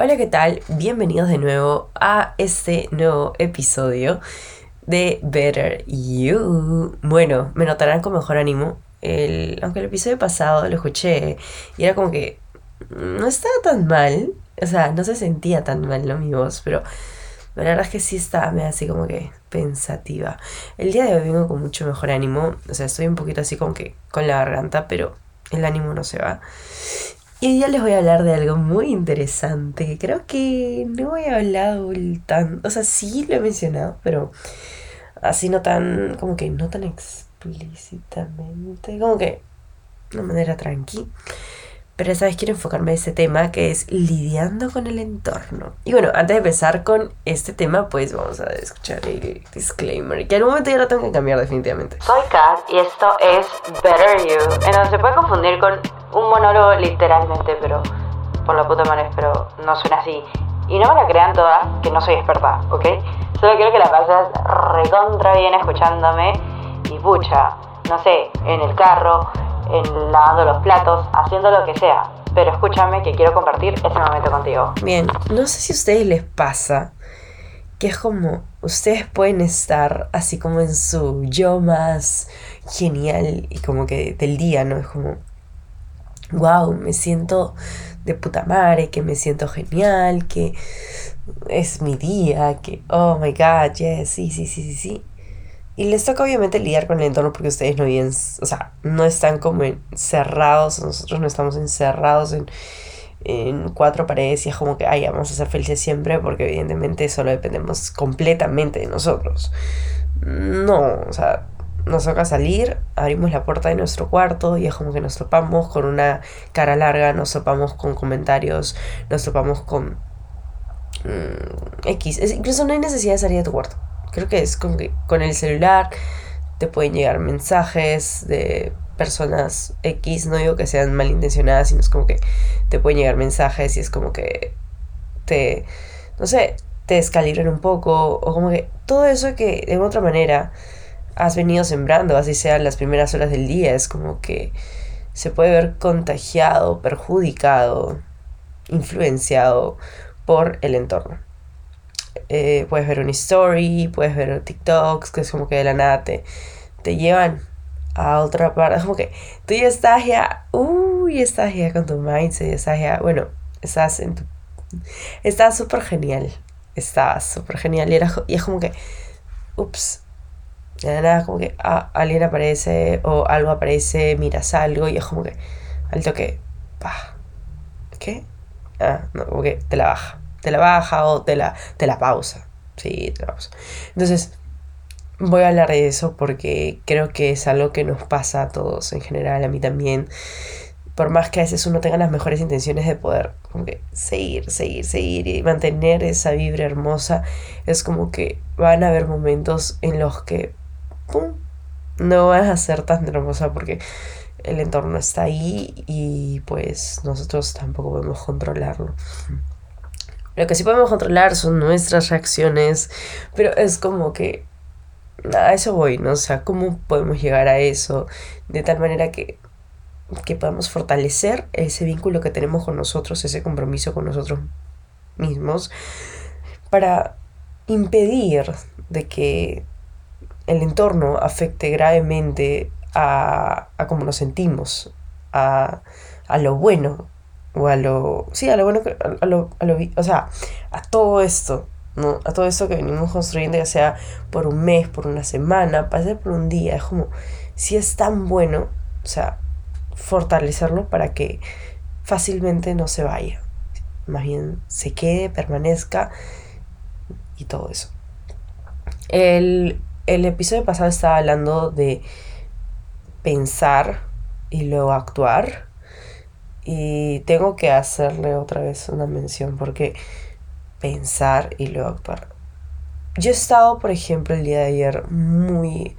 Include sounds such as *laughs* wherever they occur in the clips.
Hola, ¿qué tal? Bienvenidos de nuevo a este nuevo episodio de Better You. Bueno, me notarán con mejor ánimo. El, aunque el episodio pasado lo escuché y era como que no estaba tan mal. O sea, no se sentía tan mal ¿no? mi voz, pero la verdad es que sí estaba me así como que pensativa. El día de hoy vengo con mucho mejor ánimo. O sea, estoy un poquito así como que con la garganta, pero el ánimo no se va. Y hoy día les voy a hablar de algo muy interesante creo que no he hablado tan... O sea, sí lo he mencionado, pero así no tan... como que no tan explícitamente, como que de una manera tranqui. Pero esta vez quiero enfocarme en ese tema que es lidiando con el entorno. Y bueno, antes de empezar con este tema, pues vamos a escuchar el disclaimer, que al momento ya lo tengo que cambiar definitivamente. Soy Kat y esto es Better You, en donde se puede confundir con un monólogo literalmente, pero por la puta madre, pero no suena así. Y no me la crean toda, que no soy experta, ¿ok? Solo quiero que la pases recontra bien escuchándome y pucha, no sé, en el carro, en lavando los platos, haciendo lo que sea. Pero escúchame que quiero compartir ese momento contigo. Bien, no sé si a ustedes les pasa que es como ustedes pueden estar así como en su yo más genial y como que del día, ¿no? Es como, wow, me siento de puta madre, que me siento genial, que es mi día, que, oh my god, yes, sí, sí, sí, sí, sí. Y les toca obviamente lidiar con el entorno porque ustedes no viven, o sea, no están como encerrados, nosotros no estamos encerrados en, en cuatro paredes y es como que, ay, vamos a ser felices siempre porque evidentemente solo dependemos completamente de nosotros. No, o sea, nos toca salir, abrimos la puerta de nuestro cuarto y es como que nos topamos con una cara larga, nos topamos con comentarios, nos topamos con mm, X. incluso no hay necesidad de salir de tu cuarto. Creo que es como que con el celular te pueden llegar mensajes de personas X, no digo que sean malintencionadas, sino es como que te pueden llegar mensajes y es como que te, no sé, te descalibran un poco o como que todo eso que de otra manera has venido sembrando, así sean las primeras horas del día, es como que se puede ver contagiado, perjudicado, influenciado por el entorno. Eh, puedes ver una story, puedes ver TikToks, que es como que de la nada te, te llevan a otra parte. Como que tú ya estás ya, uy, estás ya con tu mindset, estás ya, bueno, estás en tu... Estás súper genial, estás súper genial y, era, y es como que, ups, de nada como que ah, alguien aparece o algo aparece, miras algo y es como que al toque, pa, ¿qué? Ah, no, como que te la baja, te la baja o te la, te la pausa, sí, te la pausa. Entonces, voy a hablar de eso porque creo que es algo que nos pasa a todos en general, a mí también. Por más que a veces uno tenga las mejores intenciones de poder como que seguir, seguir, seguir y mantener esa vibra hermosa, es como que van a haber momentos en los que no vas a ser tan hermosa porque el entorno está ahí y pues nosotros tampoco podemos controlarlo. Lo que sí podemos controlar son nuestras reacciones, pero es como que a eso voy, ¿no? O sea, ¿cómo podemos llegar a eso de tal manera que, que podamos fortalecer ese vínculo que tenemos con nosotros, ese compromiso con nosotros mismos, para impedir de que el entorno afecte gravemente a, a cómo nos sentimos, a, a, lo bueno, o a lo... Sí, a lo bueno, a, lo, a lo... O sea, a todo esto, ¿no? A todo esto que venimos construyendo, ya sea por un mes, por una semana, para ser por un día. Es como, si es tan bueno, o sea, fortalecerlo para que fácilmente no se vaya. Más bien se quede, permanezca y todo eso. El, el episodio pasado estaba hablando de pensar y luego actuar. Y tengo que hacerle otra vez una mención porque pensar y luego actuar. Yo he estado, por ejemplo, el día de ayer muy,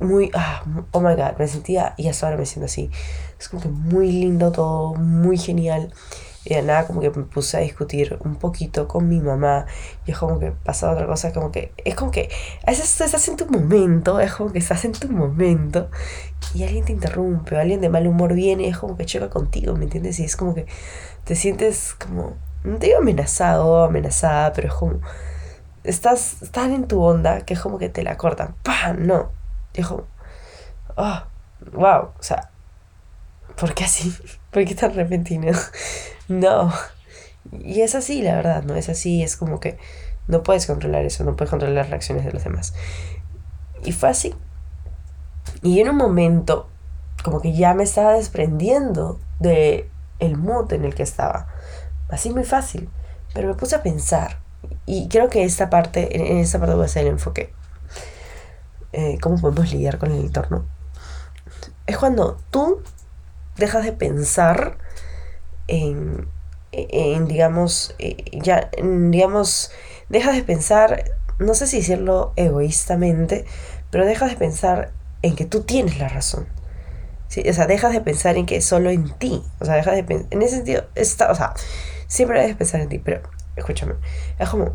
muy, ah, oh my god, me sentía, y hasta ahora me siento así. Es como que muy lindo todo, muy genial. Y de nada como que me puse a discutir un poquito con mi mamá y es como que pasa otra cosa, como que es como que a veces estás en tu momento, es como que estás en tu momento y alguien te interrumpe o alguien de mal humor viene es como que choca contigo, ¿me entiendes? Y es como que te sientes como no te digo amenazado amenazada, pero es como, estás tan en tu onda que es como que te la cortan. ¡Pam! No. Y es como, oh, wow, o sea, ¿por qué así? ¿Por qué tan repentino? *laughs* no. Y es así, la verdad, no es así, es como que no puedes controlar eso, no puedes controlar las reacciones de los demás. Y fue así. Y en un momento, como que ya me estaba desprendiendo de el mood en el que estaba. Así muy fácil. Pero me puse a pensar. Y creo que esta parte, en esta parte voy a hacer el enfoque. Eh, ¿Cómo podemos lidiar con el entorno? Es cuando tú dejas de pensar en, en digamos, eh, ya, digamos, dejas de pensar, no sé si decirlo egoístamente, pero dejas de pensar en que tú tienes la razón. ¿sí? O sea, dejas de pensar en que solo en ti. O sea, dejas de pensar. En ese sentido, está, o sea, siempre debes pensar en ti, pero escúchame. Es como.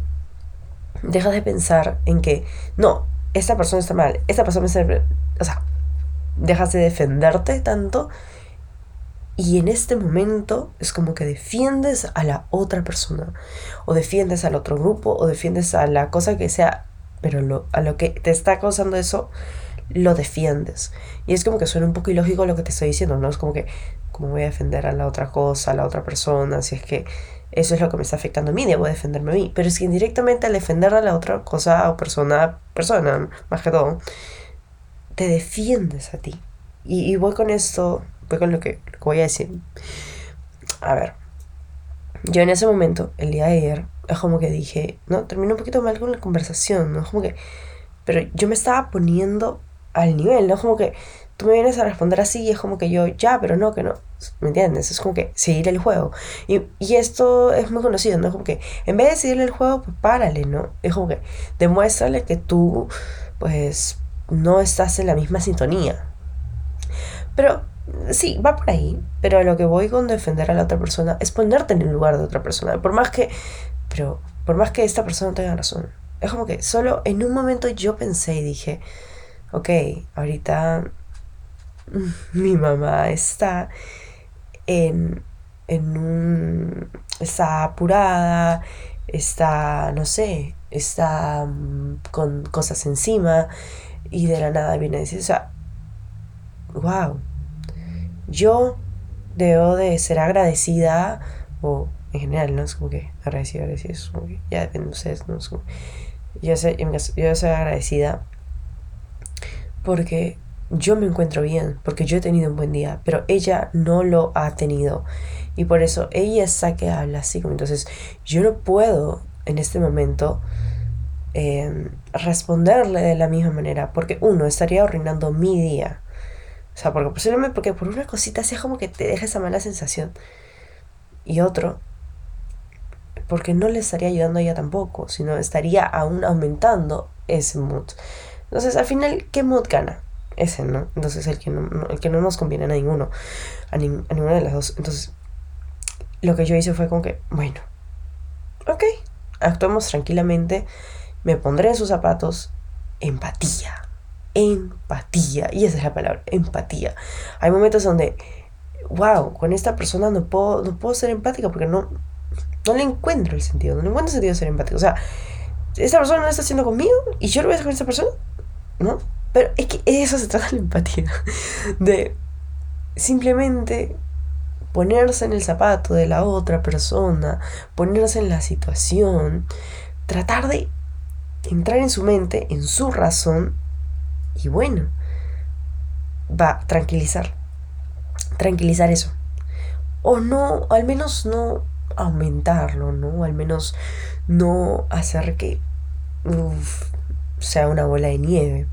Dejas de pensar en que no, esta persona está mal, esta persona está. O sea, dejas de defenderte tanto. Y en este momento es como que defiendes a la otra persona, o defiendes al otro grupo, o defiendes a la cosa que sea, pero a lo que te está causando eso, lo defiendes. Y es como que suena un poco ilógico lo que te estoy diciendo, ¿no? Es como que, ¿cómo voy a defender a la otra cosa, a la otra persona? Si es que eso es lo que me está afectando a mí, debo defenderme a mí. Pero es que indirectamente al defender a la otra cosa o persona, persona, más que todo, te defiendes a ti. Y, voy con esto, voy con lo que, lo que voy a decir. A ver, yo en ese momento, el día de ayer, es como que dije, no, terminé un poquito mal con la conversación, ¿no? Es como que, pero yo me estaba poniendo al nivel, ¿no? Es como que tú me vienes a responder así y es como que yo, ya, pero no, que no. ¿Me entiendes? Es como que seguir el juego. Y, y esto es muy conocido, ¿no? Es como que en vez de seguirle el juego, pues párale, ¿no? Es como que demuéstrale que tú, pues, no estás en la misma sintonía. Pero sí, va por ahí. Pero lo que voy con defender a la otra persona es ponerte en el lugar de otra persona. Por más que, pero, por más que esta persona tenga razón. Es como que solo en un momento yo pensé y dije, ok, ahorita *laughs* mi mamá está en, en un... está apurada, está, no sé, está mm, con cosas encima y de la nada viene a decir, o sea, wow, yo debo de ser agradecida o en general, ¿no? Es como que agradecida, agradecida, es ya depende de ustedes, ¿no? Es como, yo, soy, yo soy agradecida porque yo me encuentro bien, porque yo he tenido un buen día, pero ella no lo ha tenido. Y por eso ella está que habla así. Entonces, yo no puedo en este momento em, responderle de la misma manera, porque uno, estaría arruinando mi día. O sea, porque posiblemente porque por una cosita así como que te deja esa mala sensación. Y otro, porque no le estaría ayudando a ella tampoco, sino estaría aún aumentando ese mood. Entonces, al final, ¿qué mood gana? Ese, ¿no? Entonces, el que no, el que no nos conviene a ninguno, a, ninguna de las dos. Entonces, lo que yo hice fue como que, bueno, ok, actuemos tranquilamente, me pondré en sus zapatos, empatía, empatía, y esa es la palabra, empatía. Hay momentos donde, wow, con esta persona no puedo, no puedo ser empática porque no, no le encuentro el sentido, no le encuentro el sentido de ser empático. O sea, esta persona no lo está haciendo conmigo y yo lo voy a hacer con esta persona, ¿no? Pero es que eso se trata de la empatía. *laughs* De simplemente ponerse en el zapato de la otra persona, ponerse en la situación, tratar de entrar en su mente, en su razón, y bueno, va a tranquilizar. Tranquilizar eso. O no, al menos no aumentarlo, ¿no? Al menos no hacer que sea una bola de nieve.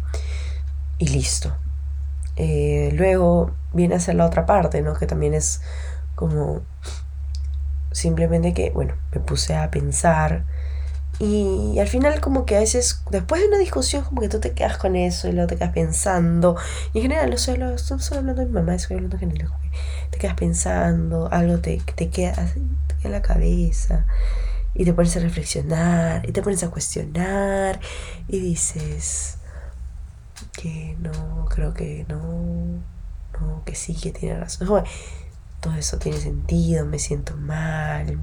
Y listo. Eh, luego viene a ser la otra parte, ¿no? Que también es como simplemente que, bueno, me puse a pensar y, al final como que a veces, después de una discusión, como que tú te quedas con eso y luego te quedas pensando. Y en general, no estoy, hablando de mi mamá, estoy hablando en general. te quedas pensando, algo te, te, queda, te queda en la cabeza. Y te pones a reflexionar, y te pones a cuestionar, y dices que no, creo que no, no, que sí, que tiene razón. todo eso tiene sentido, me siento mal,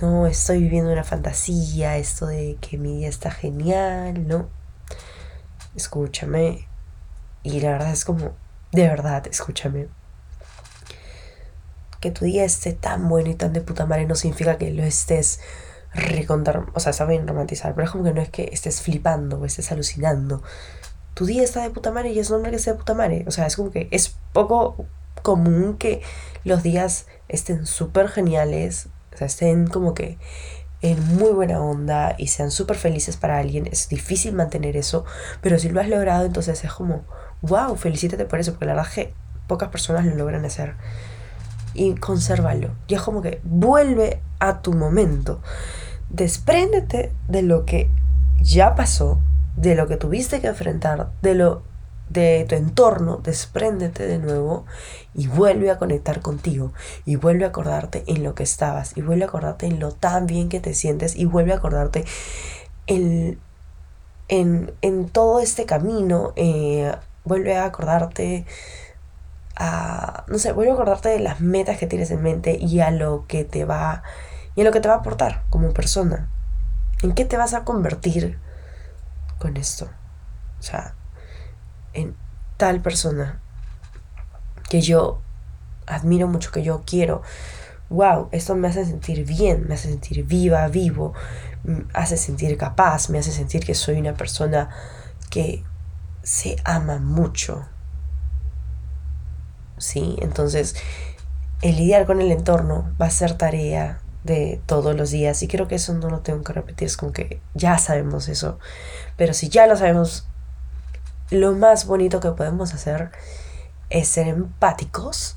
no, estoy viviendo una fantasía, esto de que mi día está genial, no. Escúchame. Y la verdad es como, de verdad, escúchame. Que tu día esté tan bueno y tan de puta madre no significa que lo estés recontar, o sea, está bien romantizar, pero es como que no es que estés flipando o estés alucinando. Tu día está de puta madre y es normal que esté de puta madre. O sea, es como que es poco común que los días estén súper geniales, o sea, estén como que en muy buena onda y sean súper felices para alguien. Es difícil mantener eso, pero si lo has logrado, entonces es como, wow, felicítate por eso, porque la verdad es que pocas personas lo logran hacer. Y consérvalo. Y es como que vuelve a tu momento. Despréndete de lo que ya pasó, de lo que tuviste que enfrentar, de lo de tu entorno, despréndete de nuevo y vuelve a conectar contigo y vuelve a acordarte en lo que estabas y vuelve a acordarte en lo tan bien que te sientes y vuelve a acordarte en, en, todo este camino, eh, vuelve a acordarte a, no sé, vuelve a acordarte de las metas que tienes en mente y a lo que te va, y a lo que te va a aportar como persona. ¿En qué te vas a convertir con esto? O sea, en tal persona que yo admiro mucho, que yo quiero. Wow, esto me hace sentir bien, me hace sentir viva, vivo, me hace sentir capaz, me hace sentir que soy una persona que se ama mucho. ¿Sí? Entonces, el lidiar con el entorno va a ser tarea de todos los días y creo que eso no lo tengo que repetir, es como que ya sabemos eso, pero si ya lo sabemos, lo más bonito que podemos hacer es ser empáticos,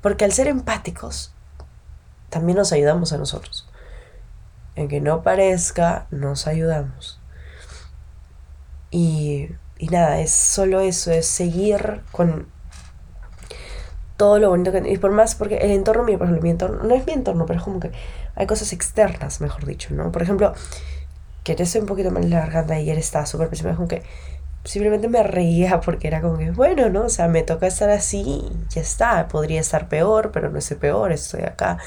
porque al ser empáticos también nos ayudamos a nosotros. En que no parezca, nos ayudamos. Y, y nada, es solo eso, es seguir con todo lo bonito que... Y por más, porque el entorno mío, por ejemplo, mi entorno, no es mi entorno, pero es como que hay cosas externas, mejor dicho, ¿no? Por ejemplo, que estoy un poquito mal en la garganta y ayer estaba súper pésimo, es como que simplemente me reía porque era como que, bueno, ¿no? O sea, me toca estar así ya está. Podría estar peor, pero no estoy peor, estoy acá.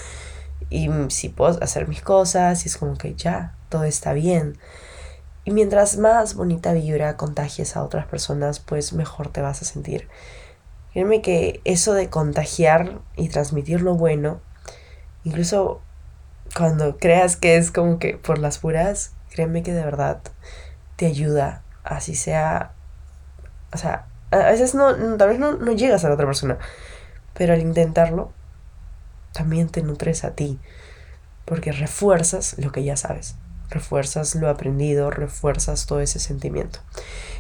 Y si puedo hacer mis cosas, y es como que ya, todo está bien. Y mientras más bonita vibra contagies a otras personas, pues mejor te vas a sentir. Créeme que eso de contagiar y transmitir lo bueno, incluso cuando creas que es como que por las puras, créeme que de verdad te ayuda así sea, o sea, a veces no, tal vez no, no llegas a la otra persona, pero al intentarlo, también te nutres a ti, porque refuerzas lo que ya sabes, refuerzas lo aprendido, refuerzas todo ese sentimiento.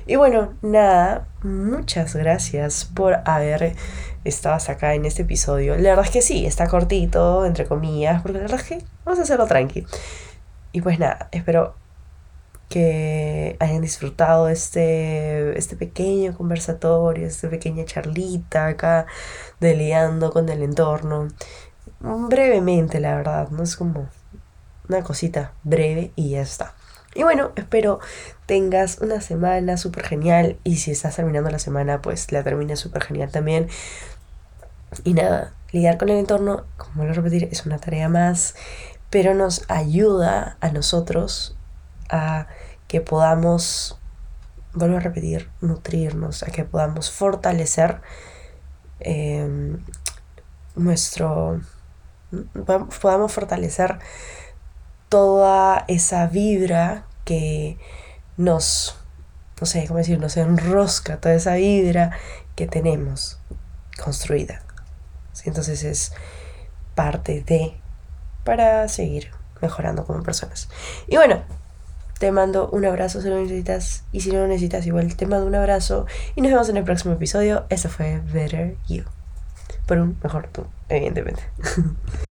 Y bueno, nada, muchas gracias por haber estado acá en este episodio. La verdad es que sí, está cortito, entre comillas, porque la verdad es que vamos a hacerlo tranqui. Y pues nada, espero que hayan disfrutado este, este pequeño conversatorio, esta pequeña charlita acá de con el entorno. Brevemente, la verdad, no es como una cosita breve y ya está. Y bueno, espero tengas una semana súper genial y si estás terminando la semana, pues la termines súper genial también. Y nada, lidiar con el entorno, como lo repetir, es una tarea más, pero nos ayuda a nosotros a que podamos, vuelvo a repetir, nutrirnos, a que podamos fortalecer em, nuestro, podamos fortalecer toda esa vibra que nos, no sé cómo decir, nos enrosca, toda esa vibra que tenemos construida. Entonces es parte de para seguir mejorando como personas. Y bueno, te mando un abrazo si lo necesitas. Y si no lo necesitas, igual te mando un abrazo. Y nos vemos en el próximo episodio. Eso fue Better You. Por un mejor tú, evidentemente. *laughs*